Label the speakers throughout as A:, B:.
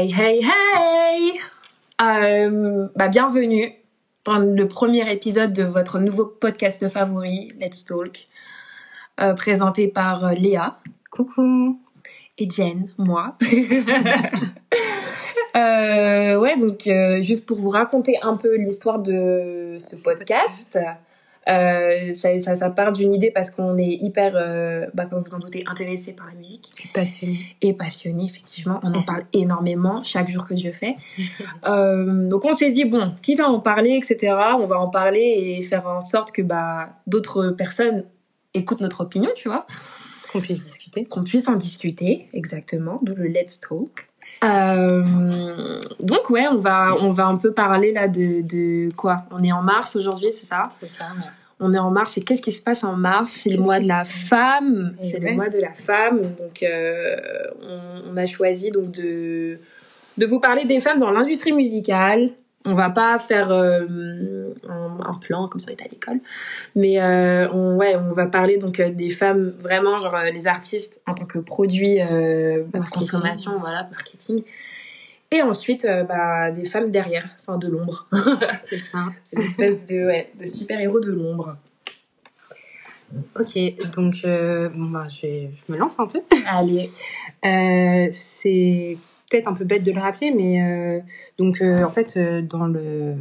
A: Hey, hey, hey euh, bah, Bienvenue dans le premier épisode de votre nouveau podcast favori, Let's Talk, euh, présenté par euh, Léa.
B: Coucou
A: Et Jen, moi. euh, ouais, donc juste pour vous raconter un peu l'histoire de ce podcast. Euh, ça, ça, ça part d'une idée parce qu'on est hyper, euh, bah, comme vous en doutez, intéressé par la musique
B: Et passionné.
A: et passionné, effectivement. On en parle énormément chaque jour que Dieu fait. Euh, donc on s'est dit, bon, quitte à en parler, etc., on va en parler et faire en sorte que bah, d'autres personnes écoutent notre opinion, tu vois.
B: Qu'on puisse discuter.
A: Qu'on puisse en discuter, exactement, d'où le Let's Talk. Euh, donc ouais, on va, on va un peu parler là de, de quoi? On est en mars aujourd'hui, c'est ça?
B: C'est ça.
A: on est en mars et qu'est-ce qui se passe en mars? C'est le mois de la femme.
B: Eh
A: C'est
B: ouais.
A: le mois de la femme. Donc euh, on, on a choisi donc de de vous parler des femmes dans l'industrie musicale. On va pas faire euh, un, un plan comme ça on est à l'école, mais euh, on ouais on va parler donc euh, des femmes vraiment genre les artistes en tant que produit euh, de consommation voilà marketing. Et ensuite, bah, des femmes derrière, enfin de l'ombre.
B: C'est ça.
A: Ces espèces de, ouais, de super-héros de l'ombre.
B: Ok, donc bon, bah, je, vais- je me lance un peu.
A: Allez.
B: C'est peut-être un peu bête de le rappeler, mais euh, donc euh, en fait euh, dans le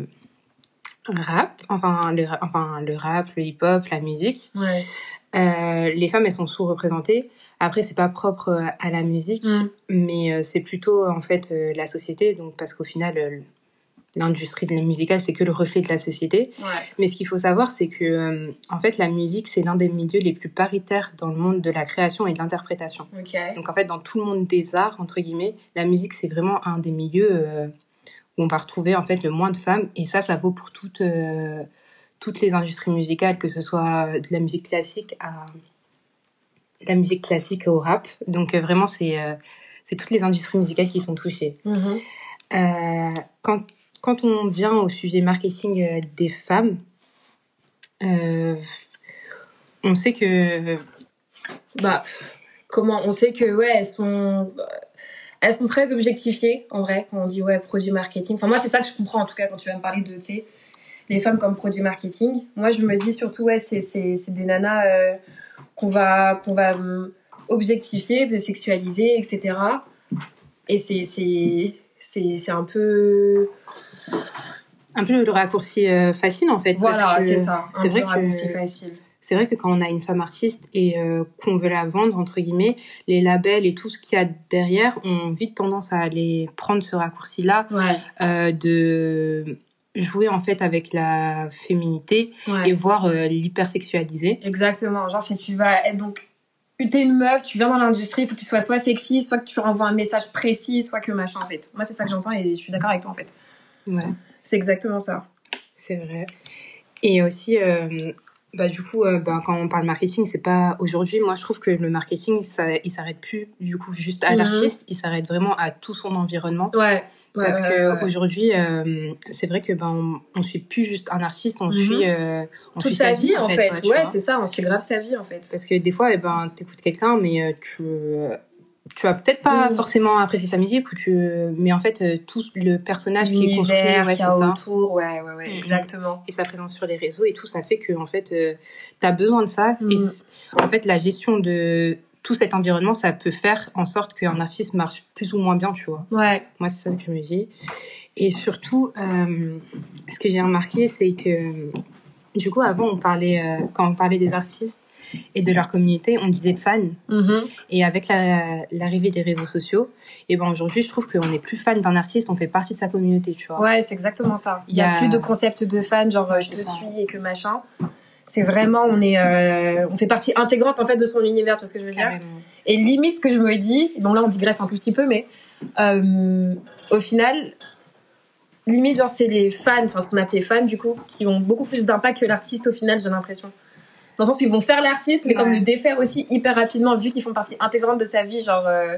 B: rap, enfin le, enfin le rap, le hip-hop, la musique,
A: Ouais.
B: euh, les femmes elles sont sous-représentées. Après c'est pas propre à la musique,
A: Mm.
B: mais c'est plutôt en fait la société, donc parce qu'au final l'industrie de la musicale c'est que le reflet de la société.
A: Ouais.
B: Mais ce qu'il faut savoir, c'est que, euh, en fait, la musique, c'est l'un des milieux les plus paritaires dans le monde de la création et de l'interprétation. Donc, en fait, dans tout le monde des arts, entre guillemets, la musique, c'est vraiment un des milieux euh, où on va retrouver, en fait, le moins de femmes. Et ça, ça vaut pour toutes, euh, toutes les industries musicales, que ce soit de la musique classique à de la musique classique au rap. Donc, vraiment, c'est c'est toutes les industries musicales qui sont touchées.
A: Mhm.
B: Euh, quand, quand on vient au sujet marketing euh, des femmes, euh, on sait que
A: Bah, comment On sait que, ouais, elles sont. Elles sont très objectifiées, en vrai, quand on dit, ouais, produit marketing. Enfin, moi, c'est ça que je comprends, en tout cas, quand tu vas me parler de, tu les femmes comme produit marketing. Moi, je me dis surtout, ouais, c'est, des nanas euh, qu'on va, qu'on va objectifier, sexualiser, etc. Et c'est, c'est, un peu.
B: un peu le raccourci euh, facile en fait.
A: Voilà, c'est ça.
B: c'est vrai que-
A: facile.
B: C'est vrai que quand on a une femme artiste et euh, qu'on veut la vendre entre guillemets, les labels et tout ce qu'il y a derrière ont vite tendance à aller prendre ce raccourci-là
A: Ouais,
B: euh, de jouer en fait avec la féminité
A: ouais.
B: et voir euh, l'hypersexualiser.
A: Exactement. Genre, si tu vas être donc. T'es une meuf, tu viens dans l'industrie, il faut que tu sois soit sexy, soit que tu renvoies un message précis, soit que machin, en fait. Moi, c'est ça que j'entends et je suis d'accord avec toi, en fait.
B: Ouais.
A: C'est exactement ça.
B: C'est vrai. Et aussi, euh, bah, du coup, euh, bah, quand on parle marketing, c'est pas aujourd'hui. Moi, je trouve que le marketing, ça, il s'arrête plus du coup juste à
A: Mhm.
B: l'artiste, il s'arrête vraiment à tout son environnement.
A: Ouais.
B: Parce que aujourd'hui, euh, c'est vrai que ben on, on suit plus juste un artiste, on
A: Mhm.
B: suit euh, on
A: Toute
B: suit
A: sa vie, en fait.
B: tu
A: Ouais, c'est ça, on suit grave sa vie, en fait.
B: Parce que des fois, eh ben, t'écoutes quelqu'un, mais euh, tu tu vas peut-être pas forcément apprécier sa musique ou tu mais en fait tout le personnage qui est construit, ouais, c'est
A: a
B: ça.
A: autour, ouais, ouais, ouais,
B: Mhm.
A: exactement.
B: et sa présence sur les réseaux et tout, ça fait que en fait, euh, t'as besoin de ça.
A: Mm.
B: Et c- en fait, la gestion de tout cet environnement, ça peut faire en sorte qu'un artiste marche plus ou moins bien, tu vois.
A: Ouais.
B: Moi, c'est ça que je me dis. Et surtout, euh, ce que j'ai remarqué, c'est que du coup, avant, on parlait euh, quand on parlait des artistes et de leur communauté, on disait fans.
A: Mhm.
B: Et avec la- l'arrivée des réseaux sociaux, et ben aujourd'hui, je trouve qu'on n'est plus fan d'un artiste, on fait partie de sa communauté, tu vois.
A: Ouais, c'est exactement ça. Il
B: Il
A: y
B: y
A: a
B: a-
A: plus de concept de fan, genre
B: Ouais,
A: je te
B: ça.
A: suis et que machin. C'est vraiment, on est, euh, on fait partie intégrante en fait de son univers, tu vois ce que je veux dire?
B: Carrément.
A: Et limite, ce que je me dis, bon là on digresse un tout petit peu, mais euh, au final, limite, genre c'est les fans, enfin ce qu'on appelait fans du coup, qui ont beaucoup plus d'impact que l'artiste au final, j'ai l'impression. Dans le sens où ils vont faire l'artiste, mais comme
B: Ouais.
A: le défaire aussi hyper rapidement, vu qu'ils font partie intégrante de sa vie, genre euh,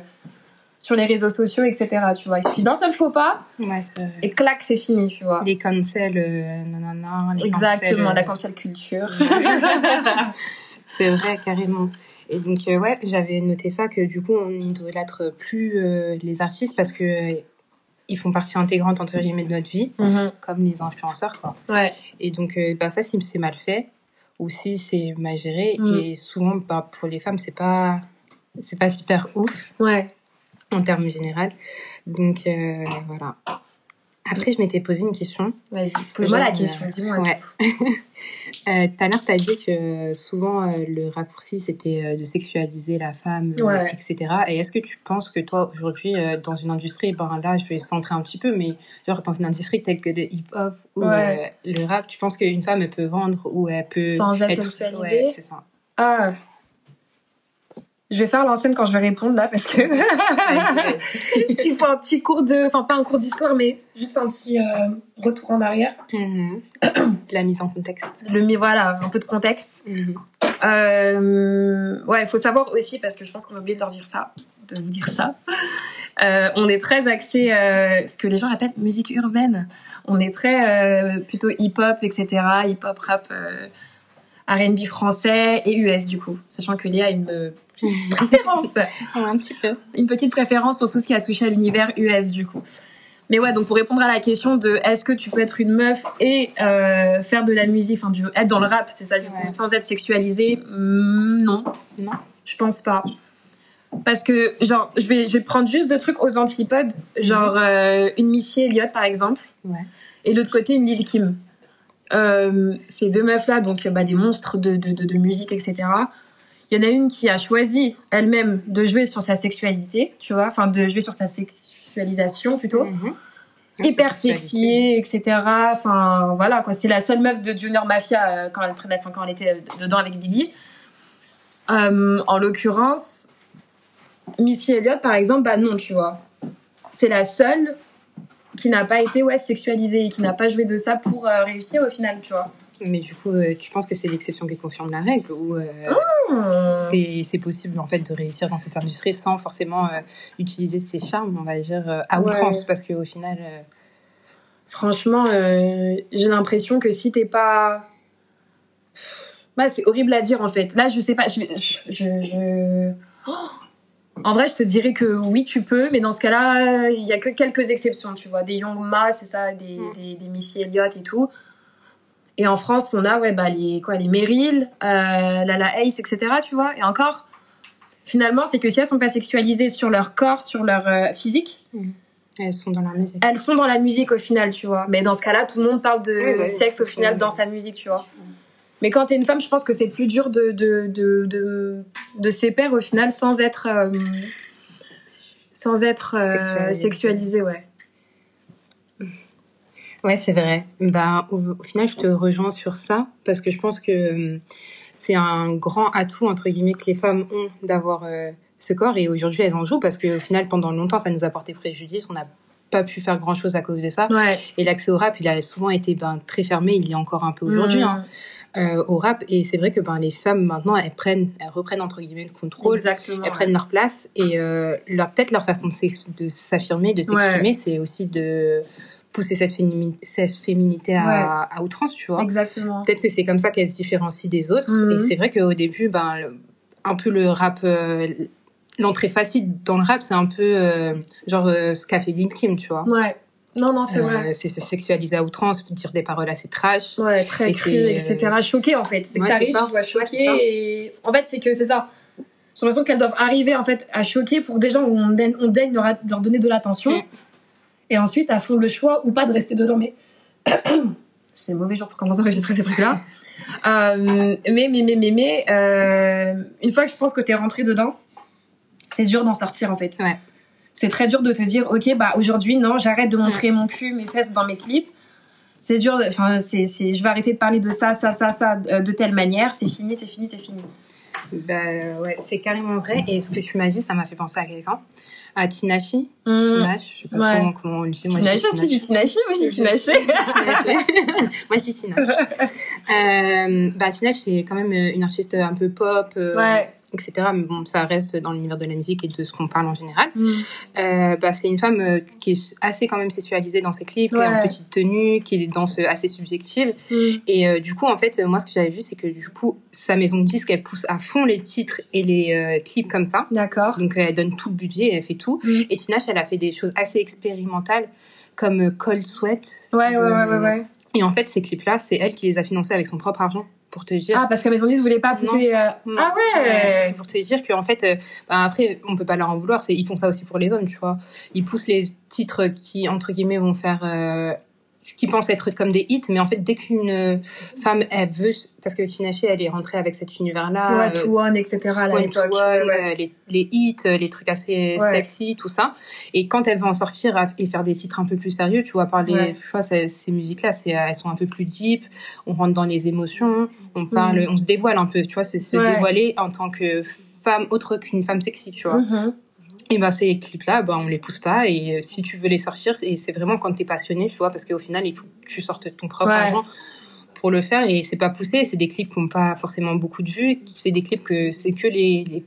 A: sur les réseaux sociaux, etc. Tu vois, il suffit d'un seul faux pas
B: Ouais,
A: et clac, c'est fini, tu vois.
B: Les cancels, euh, nanana, les
A: Exactement,
B: cancels,
A: la
B: euh,
A: cancel culture.
B: C'est vrai, carrément. Et donc, euh, ouais, j'avais noté ça, que du coup, on idolâtre plus euh, les artistes parce que ils font partie intégrante entre guillemets de notre vie,
A: Mhm.
B: comme les influenceurs quoi.
A: Ouais.
B: Et donc bah ça si c'est mal fait ou si c'est mal géré
A: Mm.
B: et souvent bah, pour les femmes c'est pas c'est pas super ouf
A: Ouais.
B: En termes généraux. Donc euh, voilà. Après je m'étais posé une question.
A: Vas-y, pose-moi la question,
B: euh,
A: dis-moi
B: ouais.
A: tout.
B: Euh, Tout à l'heure, tu as dit que souvent euh, le raccourci c'était de sexualiser la femme,
A: Ouais.
B: etc. Et est-ce que tu penses que toi aujourd'hui dans une industrie, ben là je vais centrer un petit peu, mais genre dans une industrie telle que le hip-hop ou
A: Ouais.
B: le rap, tu penses qu'une femme elle peut vendre ou elle peut
A: Sans être sexualisée
B: c'est ça.
A: Ah. Je vais faire l'ancienne quand je vais répondre là parce que il faut un petit cours de, enfin pas un cours d'histoire mais juste un petit euh, retour en arrière.
B: Mhm. La mise en contexte.
A: Le mi- voilà, un peu de contexte.
B: Mhm.
A: Euh, ouais, il faut savoir aussi parce que je pense qu'on a oublié de leur dire ça, de vous dire ça. Euh, on est très axé, ce que les gens appellent musique urbaine. On est très plutôt hip-hop, etc. Hip-hop, rap, R&B français et US du coup, sachant que Léa a une préférence,
B: Ouais, un petit peu.
A: une petite préférence pour tout ce qui a touché à l'univers US du coup. Mais ouais, donc pour répondre à la question de est-ce que tu peux être une meuf et euh, faire de la musique, enfin être dans le rap, c'est ça du
B: Ouais.
A: coup, sans être sexualisée, hmm, non.
B: Non.
A: Je pense pas. Parce que, genre, je vais, je vais prendre juste deux trucs aux antipodes. Genre, euh, une Missy Elliott, par exemple.
B: Ouais.
A: Et de l'autre côté, une Lil Kim. Euh, ces deux meufs-là, donc bah, des monstres de, de, de, de musique, etc. Il y en a une qui a choisi elle-même de jouer sur sa sexualité, tu vois, enfin de jouer sur sa sexualisation plutôt
B: Mhm.
A: hyper
B: C'est
A: sexy, etc. Enfin, voilà, quoi. C'était la seule meuf de Junior Mafia euh, quand, elle, traînait- enfin, quand elle était euh, dedans avec Biggie. Euh, en l'occurrence, Missy Elliott, par exemple, bah non, tu vois. C'est la seule qui n'a pas été ouais, sexualisée et qui n'a pas joué de ça pour euh, réussir au final, tu vois.
B: Mais du coup, euh, tu penses que c'est l'exception qui confirme la règle ou euh,
A: Hmm.
B: c'est possible en fait de réussir dans cette industrie sans forcément euh, utiliser ses charmes, on va dire, à
A: Ouais.
B: outrance? Parce qu'au final, euh,
A: Franchement, j'ai l'impression que si t'es pas. Bah, c'est horrible à dire en fait. Là, je sais pas. Je, je, je- je- Oh En vrai, je te dirais que oui, tu peux, mais dans ce cas-là, il y a que quelques exceptions, tu vois. Des Young Ma, c'est ça, des,
B: Mm.
A: des, des Missy Elliott et tout. Et en France, on a ouais, bah, les, quoi, les Meryl, euh, Lala Ace, etc., tu vois. Et encore, finalement, c'est que si elles sont pas sexualisées sur leur corps, sur leur euh, physique,
B: elles sont dans la musique.
A: elles sont dans la musique au final, tu vois. Mais dans ce cas-là, tout le monde parle de
B: Oui, oui,
A: sexe au final dans sa musique, tu vois. Mais quand t'es une femme, je pense que c'est plus dur de, de, de, de, de au final sans être, euh, sans être euh,
B: Sexualisée.
A: sexualisée, ouais.
B: Ouais, c'est vrai. Ben, au, au final, je te rejoins sur ça parce que je pense que euh, c'est un grand atout entre guillemets que les femmes ont d'avoir euh, ce corps et aujourd'hui elles en jouent parce qu'au final, pendant longtemps, ça nous a porté préjudice. On n'a pas pu faire grand chose à cause de ça.
A: Ouais.
B: Et l'accès au rap, il a souvent été ben, très fermé. Il y a encore un peu aujourd'hui
A: Mmh.
B: hein, euh, au rap. Et c'est vrai que ben, les femmes maintenant, elles prennent, elles reprennent entre guillemets le contrôle.
A: Exactement.
B: Elles prennent leur place et euh, leur peut-être leur façon de s'affirmer, de s'exprimer, c'est aussi de pousser cette, fémini- cette féminité à, à outrance, tu vois.
A: Exactement.
B: Peut-être que c'est comme ça qu'elle se différencie des autres.
A: Mhm.
B: Et c'est vrai qu'au début, ben, le- un peu le rap, euh, l'entrée facile dans le rap, c'est un peu euh, genre euh, ce qu'a fait Lil Kim, tu vois.
A: Ouais. Non, non, c'est vrai.
B: c'est se sexualiser à outrance, dire des paroles assez trash.
A: Ouais, très cru, etc. Choqué, en fait. C'est que
B: Ouais,
A: t'arrives,
B: ça.
A: tu dois
B: Ouais,
A: choquer.
B: ça.
A: et... En fait, c'est que c'est ça. J'ai l'impression qu'elles doivent arriver, en fait, à choquer pour des gens où on daigne, on daigne leur, leur donner de l'attention.
B: Mm.
A: Et ensuite, elles font le choix ou pas de rester dedans. Mais c'est un mauvais jour pour commencer à enregistrer ces trucs-là. Euh, mais, mais, mais, mais, mais, euh, une fois que je pense que t'es rentré dedans, c'est dur d'en sortir, en fait.
B: Ouais.
A: C'est très dur de te dire, ok, bah aujourd'hui, non, j'arrête de montrer mon cul, mes fesses dans mes clips. C'est dur, enfin, c'est, c'est, je vais arrêter de parler de ça, ça, ça, ça, euh, de telle manière. C'est fini, c'est fini, c'est fini.
B: Bah, ouais, c'est carrément vrai. Et ce que tu m'as dit, ça m'a fait penser à quelqu'un. À Tinashi.
A: Mmh.
B: Tinash, je sais pas
A: Ouais.
B: trop comment on le dit. Moi, dis
A: tu dis Tinaché, moi je dis. Tinaché.
B: Moi, je dis Tinash. Euh, bah, Tinash, c'est quand même euh, une artiste un peu pop. euh,
A: Ouais.
B: Etc. Mais bon, ça reste dans l'univers de la musique et de ce qu'on parle en général.
A: Mm.
B: Euh, bah, c'est une femme euh, qui est assez quand même sexualisée dans ses clips, qui est en
A: Ouais.
B: petite tenue, qui est des danses assez subjectives.
A: Mm.
B: Et euh, du coup, en fait, euh, moi, ce que j'avais vu, c'est que du coup, sa maison de disques, elle pousse à fond les titres et les euh, clips comme ça.
A: D'accord.
B: Donc, euh, elle donne tout le budget, elle fait tout.
A: Mm.
B: Et Tinashe, elle a fait des choses assez expérimentales, comme euh, Cold Sweat.
A: Ouais, ouais, ouais, ouais, ouais.
B: Et en fait, ces clips-là, c'est elle qui les a financés avec son propre argent, pour te dire.
A: Ah, parce que Maison 10 voulait pas pousser. euh,
B: Non.
A: Ah ouais
B: C'est pour te dire qu'en fait, euh, bah, après, on peut pas leur en vouloir, c'est, ils font ça aussi pour les hommes, tu vois. Ils poussent les titres qui, entre guillemets, vont faire euh, ce qu'ils pensent être comme des hits, mais en fait, dès qu'une femme, elle veut, parce que Tinashe, elle est rentrée avec cet univers-là. Euh,
A: to one, etc. à
B: One to One,
A: Ouais,
B: euh, les, les hits, euh, les trucs assez
A: Ouais.
B: sexy, tout ça. Et quand elle veut en sortir et faire des titres un peu plus sérieux, tu vois, parler,
A: Ouais.
B: tu vois, ces, ces musiques-là, elles sont un peu plus deep, on rentre dans les émotions, on parle, on se dévoile un peu, tu vois, c'est se dévoiler en tant que femme autre qu'une femme sexy, tu vois.
A: Mhm.
B: Et ben ces clips-là, ben on les pousse pas. Et euh, si tu veux les sortir, et c'est vraiment quand t'es passionné, tu vois, parce qu'au final, il faut que tu sortes ton propre
A: Ouais.
B: argent pour le faire. Et c'est pas poussé. C'est des clips qui ont pas forcément beaucoup de vues. C'est des clips que c'est que les, les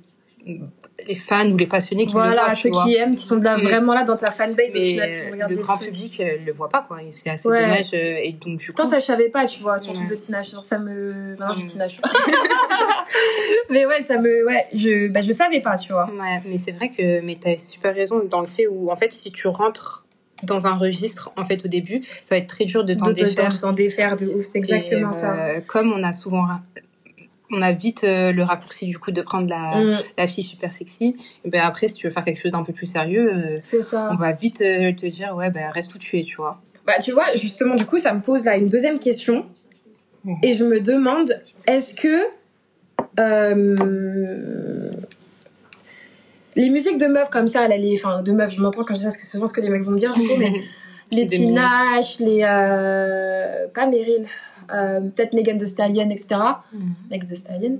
B: les fans ou les passionnés qui le tu
A: ceux
B: vois.
A: qui aiment, qui sont là, vraiment là dans ta fanbase, au
B: Mais
A: final, qui regardent
B: le grand
A: trucs.
B: public euh, le voit pas, quoi. Et c'est assez
A: Ouais.
B: dommage. euh, Et donc, du coup.
A: Ça, je savais pas, tu vois, son
B: Ouais.
A: truc de. Genre, ça me. Maintenant, je
B: Mm.
A: Tinashe. mais ouais, ça me. Ouais, je, bah, je savais pas, tu vois.
B: Ouais, mais c'est vrai que mais t'as super raison dans le fait où en fait si tu rentres dans un registre en fait au début, ça va être très dur de t'en défaire.
A: de t'en défaire de ouf, c'est exactement
B: Et,
A: ça.
B: euh, Comme on a souvent, on a vite euh, le raccourci du coup de prendre la,
A: Mm,
B: la fille super sexy. Et ben après, si tu veux faire quelque chose d'un peu plus sérieux, euh,
A: ça.
B: on va vite euh, te dire ouais ben reste où tu es, tu vois.
A: Bah, tu vois, justement, du coup, ça me pose là une deuxième question. Et je me demande, est-ce que les musiques de meufs comme ça, les, enfin, de meufs, je m'entends quand je dis ça, parce que souvent ce que les mecs vont me dire, du coup, mais les
B: Des
A: Tinashe, les. pas Meryl, euh, peut-être Megan Thee Stallion, etc. Megan Thee Stallion.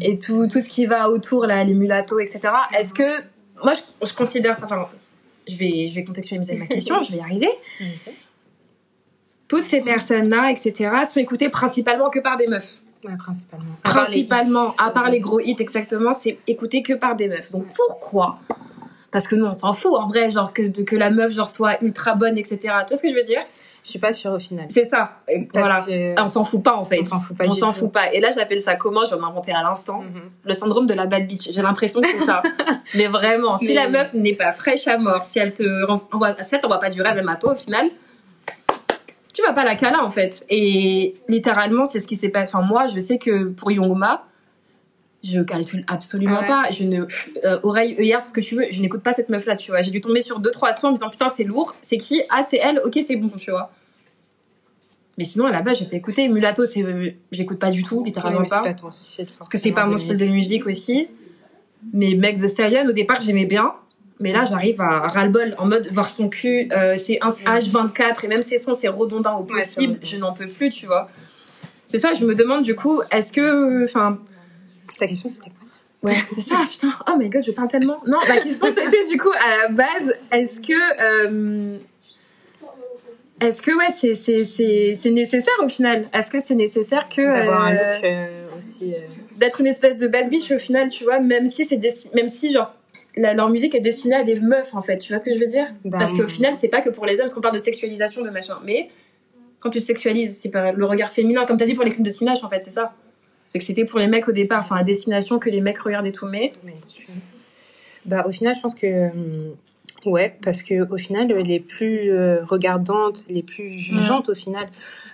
A: Et tout, tout ce qui va autour, là, les mulattos, etc. Est-ce que. Moi, je, je considère ça. Enfin, je vais, je vais contextualiser ma question, je vais y arriver. Toutes ces personnes-là, etc., sont écoutées principalement que par des meufs.
B: Ouais, principalement. À
A: Principalement, à part les gros hits, exactement, c'est écouté que par des meufs. Donc pourquoi? Parce que nous, on s'en fout, en vrai, genre que, de- que la meuf genre, soit ultra bonne, etc. Tu vois ce que je veux dire?
B: Je suis pas sûre au final.
A: C'est ça. Voilà.
B: que-
A: On s'en fout pas, en fait.
B: On s'en fout pas
A: On
B: du
A: s'en
B: tout.
A: fout pas. Et là, j'appelle ça comment? J'en ai inventé à l'instant.
B: Mhm.
A: Le syndrome de la bad bitch. J'ai l'impression que c'est ça. Mais vraiment, si
B: Mais-
A: la meuf n'est pas fraîche à mort, si elle te renvoie, si elle t'envoie pas du rêve, même à toi, au final, tu vas pas la cala, en fait. Et littéralement, c'est ce qui s'est passé. Enfin, moi, je sais que pour Yongma, je calcule absolument
B: ouais.
A: pas. Je ne, euh, oreille, œillère, ce que tu veux, je n'écoute pas cette meuf-là, tu vois. J'ai dû tomber sur deux, trois sons en me disant, putain, c'est lourd. C'est qui? Ah, c'est elle? Ok, c'est bon, tu vois. Mais sinon, à la base, j'ai pas écouté. Mulatto, c'est, j'écoute pas du tout, littéralement pas.
B: pas ton style.
A: Parce que c'est pas mon style de musique aussi. Mais Meg The Stallion, au départ, j'aimais bien. Mais là, j'arrive à ras-le-bol, en mode voir son cul, euh, c'est un H24, et même ses sons, c'est redondant au possible. je n'en peux plus, tu vois. C'est ça, je me demande du coup, est-ce que. Enfin,
B: Ta question c'était quoi
A: ouais, c'est ça, putain. Oh my god, je parle tellement. Non, ma question, c'était du coup, à la base, est-ce que. euh, est-ce que, ouais, c'est- c'est c'est- c'est nécessaire au final? Est-ce que c'est nécessaire que.
B: D'avoir un look euh, aussi. euh,
A: d'être une espèce de bad bitch au final, tu vois, même si c'est même si genre la- leur musique est destinée à des meufs en fait, tu vois ce que je veux dire?
B: Bah,
A: Parce qu'au final, c'est pas que pour les hommes, parce qu'on parle de sexualisation de machin, mais quand tu sexualises, c'est par le regard féminin, comme t'as dit pour les clips de Sinach en fait, c'est ça. C'est que c'était pour les mecs au départ, enfin à destination que les mecs regardaient tout, mais.
B: Bah, au final, je pense que. hum, Ouais, parce que au final, les plus euh, regardantes, les plus jugeantes au final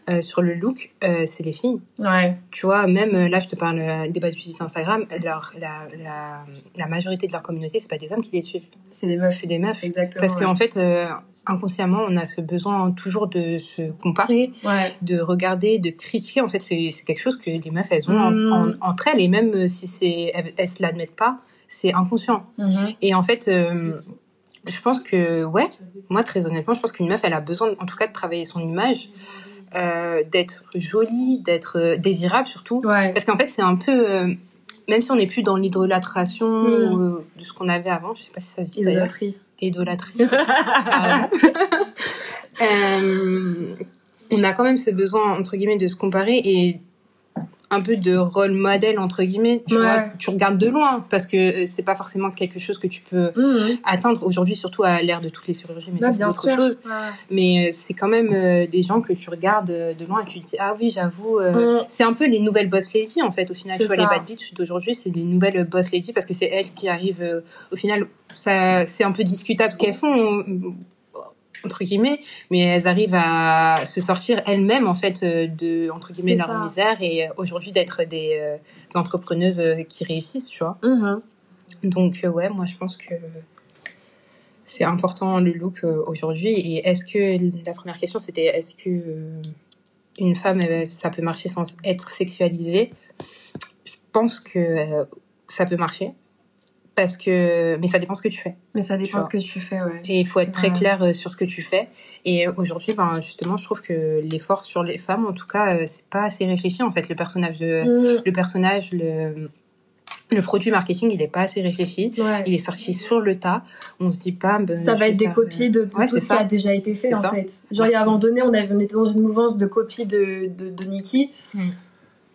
B: euh, sur le look, euh, c'est les filles.
A: ouais,
B: Tu vois, même euh, là, je te parle euh, des bad bitches Instagram, leur, la, la, la majorité de leur communauté, c'est pas des hommes qui les suivent,
A: c'est les meufs,
B: c'est des meufs.
A: exactement.
B: Parce
A: ouais.
B: qu'en fait, euh, inconsciemment, on a ce besoin toujours de se comparer,
A: ouais,
B: de regarder, de critiquer. En fait, c'est quelque chose que les meufs, elles ont en-
A: Mm.
B: en- entre elles, et même euh, si c'est elles, elles se l'admettent pas, c'est inconscient.
A: Mhm.
B: Et en fait, euh, je pense que, ouais, moi, très honnêtement, je pense qu'une meuf, elle a besoin, en tout cas, de travailler son image, euh, d'être jolie, d'être désirable surtout.
A: ouais,
B: Parce qu'en fait, c'est un peu. euh, même si on n'est plus dans l'idolâtration
A: Mm.
B: de ce qu'on avait avant, je sais pas si ça se dit
A: idolâtrie.
B: Idolâtrie. Euh, on a quand même ce besoin, entre guillemets, de se comparer et un peu de rôle modèle entre guillemets tu
A: Ouais.
B: vois tu regardes de loin parce que euh, c'est pas forcément quelque chose que tu peux atteindre aujourd'hui surtout à l'ère de toutes les chirurgies mais ça, c'est autre
A: sûr.
B: chose
A: Ouais.
B: mais euh, c'est quand même euh, des gens que tu regardes de loin et tu te dis ah oui j'avoue euh,
A: Mm.
B: c'est un peu les nouvelles boss lady en fait au final tu vois les bad bitch d'aujourd'hui c'est des nouvelles boss lady parce que c'est elles qui arrivent euh, au final ça c'est un peu discutable ce qu'elles font entre guillemets mais elles arrivent à se sortir elles-mêmes en fait euh, de entre guillemets leur
A: ça.
B: misère et euh, aujourd'hui d'être des, euh, des entrepreneuses qui réussissent tu vois
A: Mhm.
B: donc euh, ouais moi je pense que c'est important le look euh, aujourd'hui et est-ce que la première question c'était est-ce que une femme ça peut marcher sans être sexualisée? Je pense que ça peut marcher parce que mais ça dépend ce que tu fais
A: Mais ça dépend ce que tu fais, ouais.
B: et il faut être très clair euh, sur ce que tu fais. Et euh, aujourd'hui, ben, justement, je trouve que l'effort sur les femmes, en tout cas, euh, c'est pas assez réfléchi. En fait, le personnage, de,
A: Mhm.
B: le personnage, le, le produit marketing, il est pas assez réfléchi.
A: Ouais.
B: Il est sorti sur le tas. On se dit pas. ben,
A: ça va être des
B: faire,
A: copies de, de
B: Ouais,
A: tout ce
B: ça.
A: qui a déjà été fait en
B: ça.
A: fait. Genre il y a un moment donné, on, avait, on était dans une mouvance de copies de, de, de Nicki,
B: Mm.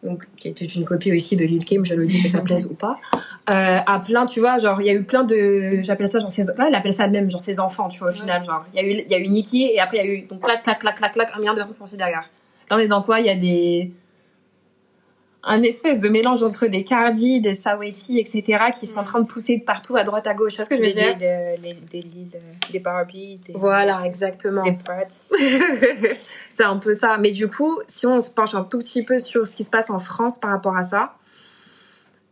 A: donc qui était une copie aussi de Lil Kim, je le dis que ça plaise ou pas. Euh, à plein, tu vois, genre il y a eu plein de, j'appelle ça genre ses, ouais, elle appelle ça elle-même genre ses enfants, tu vois au final, genre il y a eu il y a eu Nicki et après il y a eu donc clac clac clac clac clac un milliard de personnes sorties derrière. Là on est dans quoi? Il y a des un espèce de mélange entre des Cardi, des Saweetie, etc. qui sont en train de pousser de partout à droite à gauche. Tu vois ce que je veux
B: Des,
A: dire?
B: Euh, les- des Lil, euh, des Barbie, des,
A: Voilà, exactement.
B: des Prats.
A: c'est un peu ça. Mais du coup, si on se penche un tout petit peu sur ce qui se passe en France par rapport à ça,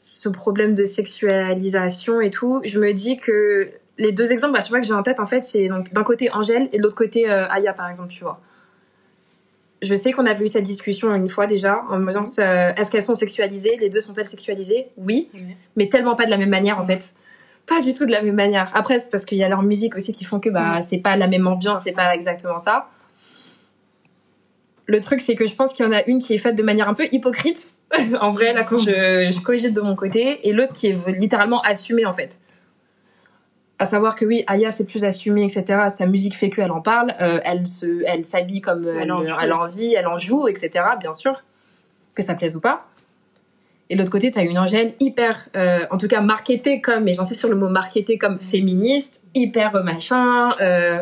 A: ce problème de sexualisation et tout, je me dis que les deux exemples, à chaque fois que j'ai en tête, en fait, c'est donc d'un côté Angèle et de l'autre côté euh, Aya, par exemple, tu vois. Je sais qu'on avait eu cette discussion une fois déjà, en me disant euh, est-ce qu'elles sont sexualisées? Les deux sont-elles sexualisées? Oui, mais tellement pas de la même manière en fait. Pas du tout de la même manière. Après, c'est parce qu'il y a leur musique aussi qui font que bah
B: Ouais.
A: c'est pas la même ambiance, c'est pas exactement ça. Le truc, c'est que je pense qu'il y en a une qui est faite de manière un peu hypocrite, en vrai, là, quand je, je cogite de mon côté, et l'autre qui est littéralement assumée, en fait. À savoir que oui, Aya, c'est plus assumé, etc. Sa musique fait qu'elle en parle, euh, elle se, elle s'habille comme
B: Elle
A: elle,
B: en
A: elle,
B: joue aussi.
A: envie, elle en joue, etc. Bien sûr, que ça plaise ou pas. Et de l'autre côté, t'as une Angèle hyper, euh, en tout cas marketée comme, et j'insiste sur le mot marketée comme féministe, hyper machin, euh,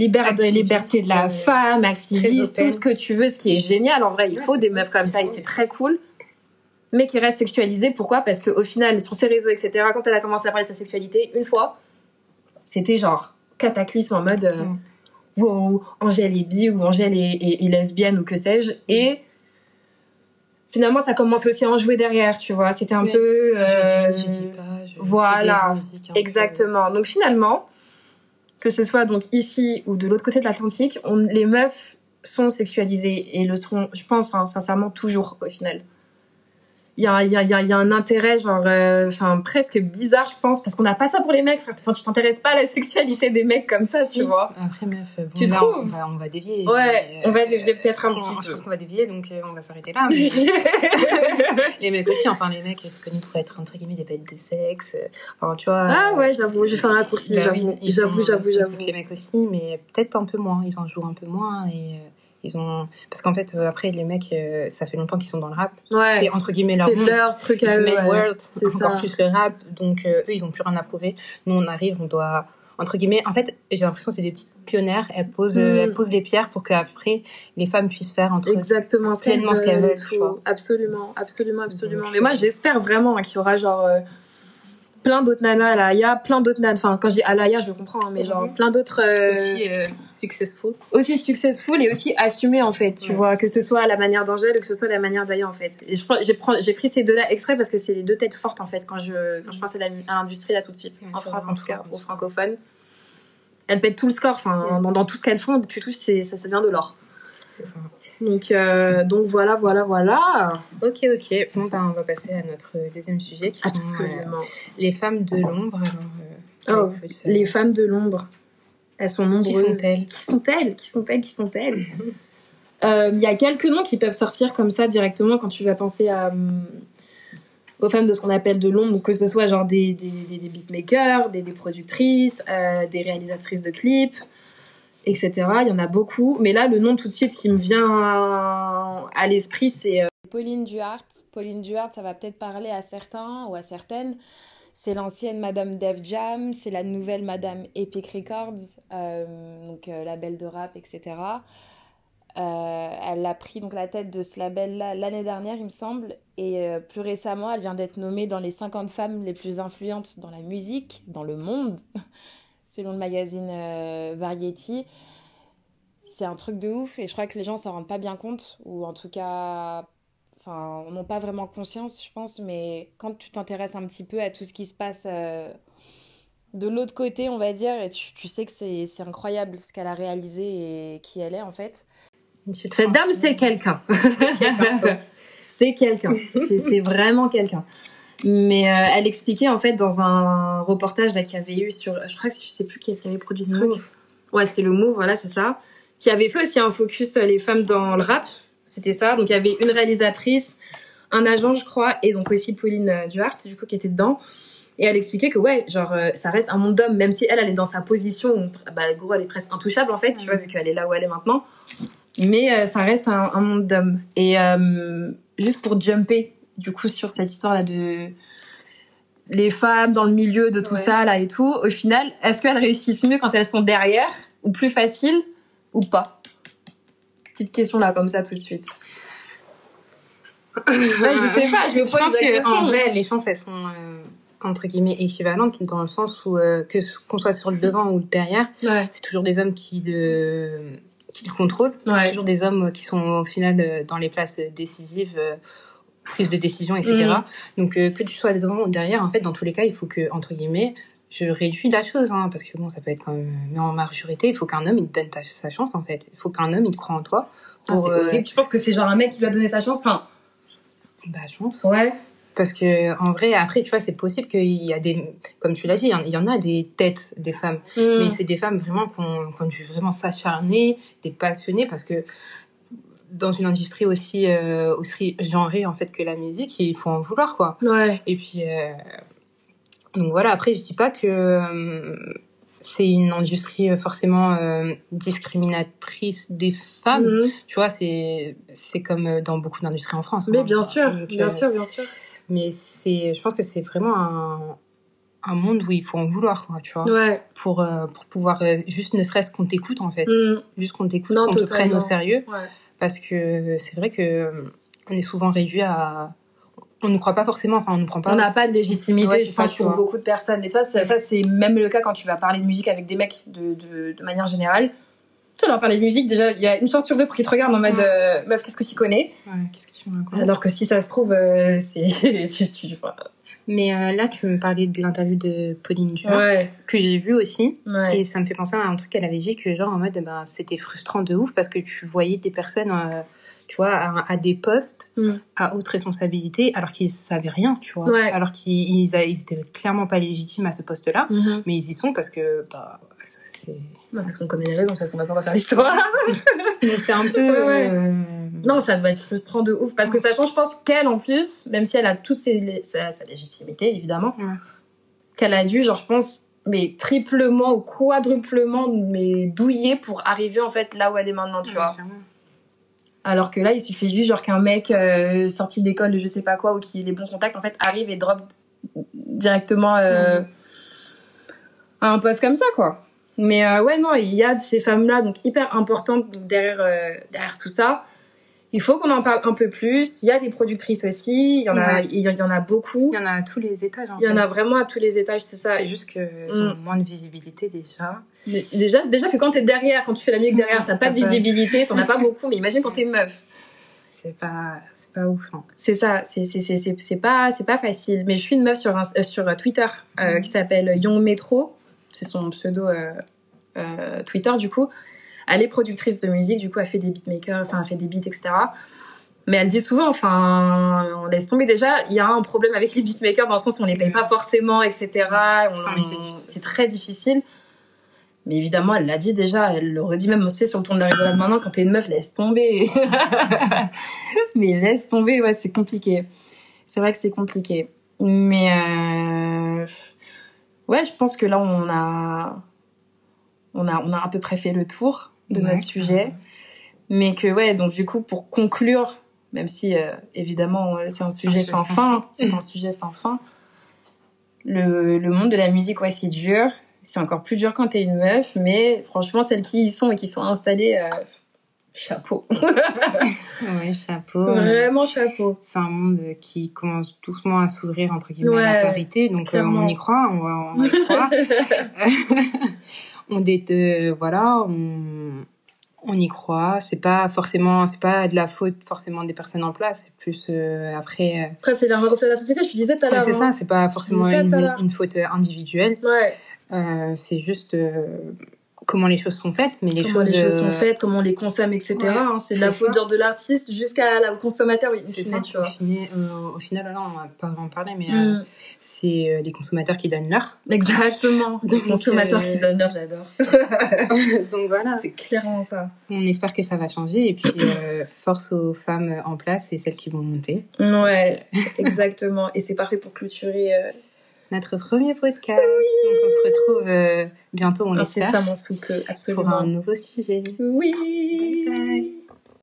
A: libère de
B: Activiste,
A: liberté de la
B: euh,
A: femme, activiste, tout ce que tu veux, ce qui est génial en vrai. Il faut des meufs comme ça et c'est très cool. Mais qui reste sexualisée. Pourquoi? Parce qu'au final, sur ses réseaux, etc., quand elle a commencé à parler de sa sexualité, une fois, c'était genre cataclysme en mode euh, wow, Angèle est bi ou Angèle est, est- est lesbienne ou que sais-je. Et finalement, ça commence aussi à en jouer derrière, tu vois. C'était un peu. euh,
B: Je dis, je dis pas. Je fais
A: voilà.
B: musiques
A: Exactement. Donc finalement, que ce soit donc ici ou de l'autre côté de l'Atlantique, les meufs sont sexualisées et le seront, je pense, hein, sincèrement, toujours au final. Il y a, il y, a, il y a- il y a un intérêt, genre, euh, enfin, presque bizarre, je pense, parce qu'on n'a pas ça pour les mecs, frère. Enfin, tu t'intéresses pas à la sexualité des mecs comme ça,
B: Si.
A: tu vois.
B: Après, meuf, bon,
A: Tu
B: là,
A: trouves
B: on va, on va dévier.
A: Ouais,
B: mais,
A: on va
B: euh,
A: dévier peut-être un petit
B: Je
A: peu.
B: pense qu'on va dévier, donc euh, on va s'arrêter là. mais- les mecs aussi, enfin, les mecs, sont connus pour être, entre guillemets, des bêtes de sexe. euh, Enfin, tu vois.
A: ah
B: euh,
A: ouais, j'avoue, j'ai fait un raccourci,
B: bah
A: j'avoue, j'avoue, j'avoue.
B: Les mecs aussi, mais peut-être un peu moins. Ils en jouent un peu moins et. Ils ont parce qu'en fait euh, après les mecs euh, ça fait longtemps qu'ils sont dans le rap
A: Ouais,
B: c'est entre guillemets leur
A: c'est
B: monde
A: leur truc à
B: It's
A: eux.
B: main
A: ouais.
B: world,
A: C'est
B: encore
A: ça.
B: plus le rap. Donc euh, eux, ils ont plus rien à prouver. Nous, on arrive, on doit entre guillemets. En fait, j'ai l'impression que c'est des petites pionnières. Elles posent, euh,
A: Mm.
B: elles posent les pierres pour qu'après les femmes puissent faire entre.
A: exactement
B: pleinement ce qu'elles
A: veulent. Absolument, absolument, absolument. Mais moi, j'espère vraiment hein, qu'il y aura genre plein d'autres nanas à la Aya, plein d'autres nanas. Enfin, quand dis à la Aya, je me comprends, hein, mais genre
B: Mhm.
A: plein d'autres euh,
B: Aussi euh, successful.
A: aussi successful et aussi assumées en fait. Tu vois, que ce soit à la manière d'Angèle ou que ce soit à la manière d'Aya en fait. Et j'ai j'ai pris ces deux-là exprès parce que c'est les deux têtes fortes en fait quand je quand je pense à l'industrie là tout de suite
B: Ouais,
A: en France en tout cas
B: France,
A: aux francophones. Elles pètent tout le score. Enfin, dans, dans tout ce qu'elles font, tu touches, ça, ça vient de l'or.
B: C'est ça.
A: Donc, euh, donc voilà, voilà, voilà.
B: Ok, ok. Bon, ben, on va passer à notre deuxième sujet qui sont euh, les femmes de l'ombre. Alors, euh,
A: Oh,
B: le.
A: Les femmes de l'ombre, elles sont nombreuses.
B: sont-elles
A: Qui sont-elles Qui sont-elles Qui sont-elles Il y a quelques noms qui peuvent sortir comme ça directement quand tu vas penser à, aux femmes de ce qu'on appelle de l'ombre, que ce soit genre des, des, des, des beatmakers, des, des productrices, euh, des réalisatrices de clips, etc. Il y en a beaucoup. Mais là, le nom tout de suite qui me vient à l'esprit, c'est euh,
C: Pauline Duhart. Pauline Duhart, ça va peut-être parler à certains ou à certaines. C'est l'ancienne Madame Def Jam, c'est la nouvelle Madame Epic Records, euh, donc euh, label de rap, etc. Elle a pris donc la tête de ce label-là l'année dernière, il me semble, et plus récemment, elle vient d'être nommée dans les 50 femmes les plus influentes dans la musique, dans le monde, selon le magazine Variety. C'est un truc de ouf, et je crois que les gens s'en rendent pas bien compte, ou en tout cas enfin, n'ont pas vraiment conscience, je pense, mais quand tu t'intéresses un petit peu à tout ce qui se passe euh, de l'autre côté, on va dire, et tu, sais que c'est incroyable ce qu'elle a réalisé et qui elle est en fait.
A: Cette dame, c'est quelqu'un. c'est quelqu'un. C'est vraiment quelqu'un. Mais euh, elle expliquait en fait dans un reportage qu'il y avait eu sur, je crois que je sais plus qui est-ce qui avait produit ce truc. Ouais, c'était le Move, voilà, c'est ça. Qui avait fait aussi un focus euh, les femmes dans le rap c'était ça. Donc il y avait une réalisatrice, un agent, je crois, et donc aussi Pauline euh, Duhart, du coup, qui était dedans. Et elle expliquait que ouais, genre euh, ça reste un monde d'hommes, même si elle, elle est dans sa position bah, gros, elle est presque intouchable en fait, tu vois, vu qu'elle est là où elle est maintenant. Mais euh, ça reste un, monde d'hommes. Et juste pour jumper, du coup, sur cette histoire-là de les femmes dans le milieu de tout ça là et tout, au final, est-ce qu'elles réussissent mieux quand elles sont derrière ou plus facile ou pas? Petite question là, comme ça, tout de suite.
B: je sais pas, je me pose pense que, En vrai, les chances, elles sont, euh, entre guillemets, équivalentes, dans le sens où, euh, que qu'on soit sur le devant ou le derrière, c'est toujours des hommes qui le, qui le contrôlent. C'est toujours des hommes qui sont, au final, euh, dans les places décisives, prise de décision, etc. Mm. Donc, que tu sois derrière, en fait, dans tous les cas, il faut que, entre guillemets, je réduis la chose, hein, parce que bon, ça peut être quand même. Mais en majorité, il faut qu'un homme il te donne sa chance en fait. Il faut qu'un homme il croit en toi.
A: Ah, pour, ah, Tu penses que c'est genre un mec qui lui a donné sa chance, enfin.
B: Bah, je pense.
A: Ouais.
B: Parce que en vrai, après, tu vois, c'est possible qu'il y a des, comme tu l'as dit, il y en a des têtes des femmes, mm. mais c'est des femmes vraiment qui ont, dû vraiment s'acharner, des passionnées, parce que dans une industrie aussi euh, aussi genrée en fait que la musique, il faut en vouloir quoi.
A: Ouais.
B: Et puis. Euh, donc voilà, après, je dis pas que euh, c'est une industrie forcément discriminatrice des femmes. Mhm. Tu vois, c'est c'est comme dans beaucoup d'industries en France.
A: Mais hein. bien sûr, bien sûr, bien sûr.
B: Mais c'est, je pense que c'est vraiment un, un monde où il faut en vouloir, quoi, tu vois.
A: Ouais.
B: Pour, pour pouvoir, juste ne serait-ce qu'on t'écoute, en fait. Mhm. Juste qu'on t'écoute, qu'on te prenne au sérieux.
A: Ouais.
B: Parce que c'est vrai que on est souvent réduit à, on ne croit pas forcément, enfin on ne prend pas.
A: On n'a pas de légitimité, je pense, pour beaucoup de personnes. Et ça, ça, c'est même le cas quand tu vas parler de musique avec des mecs de, de, de manière générale. Tu leur parler de musique, déjà, il y a une chance sur deux pour qu'ils te regardent en mode euh, meuf, qu'est-ce que tu connais?
B: Qu'est-ce que tu
A: Alors que si ça se trouve, euh, c'est. tu, tu,
B: Mais euh, là, tu me parlais de l'interview de Pauline Dumas, que j'ai vu aussi. Et ça me fait penser à un truc qu'elle avait dit que, genre, en mode, ben, c'était frustrant de ouf parce que tu voyais des personnes tu vois, à, des postes mm. à haute responsabilité, alors qu'ils savaient rien, tu vois. Alors qu'ils ils, étaient clairement pas légitimes à ce poste-là, mm-hmm. mais ils y sont parce que, bah, c'est.
A: parce qu'on connaît les raisons, de toute façon, on va faire l'histoire.
B: mais c'est un peu. Euh,
A: non, ça doit être frustrant de ouf, parce que sachant, je pense qu'elle, en plus, même si elle a toute ses, sa, légitimité, évidemment, qu'elle a dû, genre, je pense, mais triplement ou quadruplement mais douiller pour arriver en fait là où elle est maintenant tu vois alors que là, il suffit juste genre qu'un mec euh, sorti d'école de je sais pas quoi ou qui ait les bons contacts en fait arrive et drop directement euh, à un poste comme ça quoi. Mais euh, ouais non, il y a ces femmes là donc hyper importantes derrière derrière tout ça il faut qu'on en parle un peu plus. Il y a des productrices aussi, il y en a, il y en a beaucoup.
B: Il y en a à tous les étages.
A: il y en a vraiment à tous les étages, c'est ça.
B: C'est juste ont mm. moins de visibilité déjà.
A: déjà, déjà que quand t'es derrière, quand tu fais la musique derrière, t'as pas de visibilité, t'en as pas beaucoup. Mais imagine quand t'es meuf.
B: C'est pas, c'est pas ouf. Hein.
A: C'est ça, c'est c'est c'est c'est pas c'est pas facile. Mais je suis une meuf sur euh, sur Twitter euh, mm. qui s'appelle Young Metro, c'est son pseudo euh, Twitter du coup elle est productrice de musique, du coup, elle fait des beatmakers, enfin, elle fait des beats, etc. Mais elle dit souvent, enfin, on laisse tomber déjà, il y a un problème avec les beatmakers dans le sens où on les paye pas forcément, etc. C'est très difficile. Mais évidemment, elle l'a dit déjà, elle le redit même aussi sur le ton de la rigolade maintenant, quand t'es une meuf, laisse tomber. mais laisse tomber, ouais, c'est compliqué. C'est vrai que c'est compliqué. Mais euh... ouais, je pense que là, on a, on a, on a à peu près fait le tour de notre sujet. Mais que, ouais, donc du coup, pour conclure même si évidemment c'est un sujet sans fin, c'est un sujet sans fin. Le, le monde de la musique, ouais, c'est dur. C'est encore plus dur quand t'es une meuf, mais franchement, celles qui y sont et qui sont installées, chapeau.
B: oui, chapeau.
A: Vraiment chapeau.
B: C'est un monde qui commence doucement à s'ouvrir entre guillemets à la parité, donc euh, on y croit, on, va, on y croit. on euh, voilà, on, on y croit. C'est pas forcément, c'est pas de la faute forcément des personnes en place. C'est plus euh, après.
A: Après, c'est un reflet de la société. Je disais tout à l'heure.
B: c'est ça. Hein. C'est pas forcément une, une, faute individuelle.
A: Ouais.
B: c'est juste comment les choses sont faites, mais les
A: comment
B: choses,
A: les choses sont euh, faites, comment on les consomme, etc. Hein, c'est de la faute de l'artiste jusqu'à la consommateur, oui,
B: c'est ça. Tu vois. Au, final, euh, au final, là, on va pas en parler, mais euh, mm. c'est les consommateurs qui donnent l'heure.
A: Exactement. les consommateurs qui donnent l'heure, j'adore.
B: Donc voilà.
A: C'est clairement ça.
B: On espère que ça va changer et puis force aux femmes en place et celles qui vont monter.
A: Ouais, exactement. Et c'est parfait pour clôturer
B: notre premier podcast. Donc on se retrouve euh, bientôt, on l'espère.
A: C'est ça mon soupe, absolument.
B: Pour un nouveau sujet.
A: Oui.
B: Bye bye.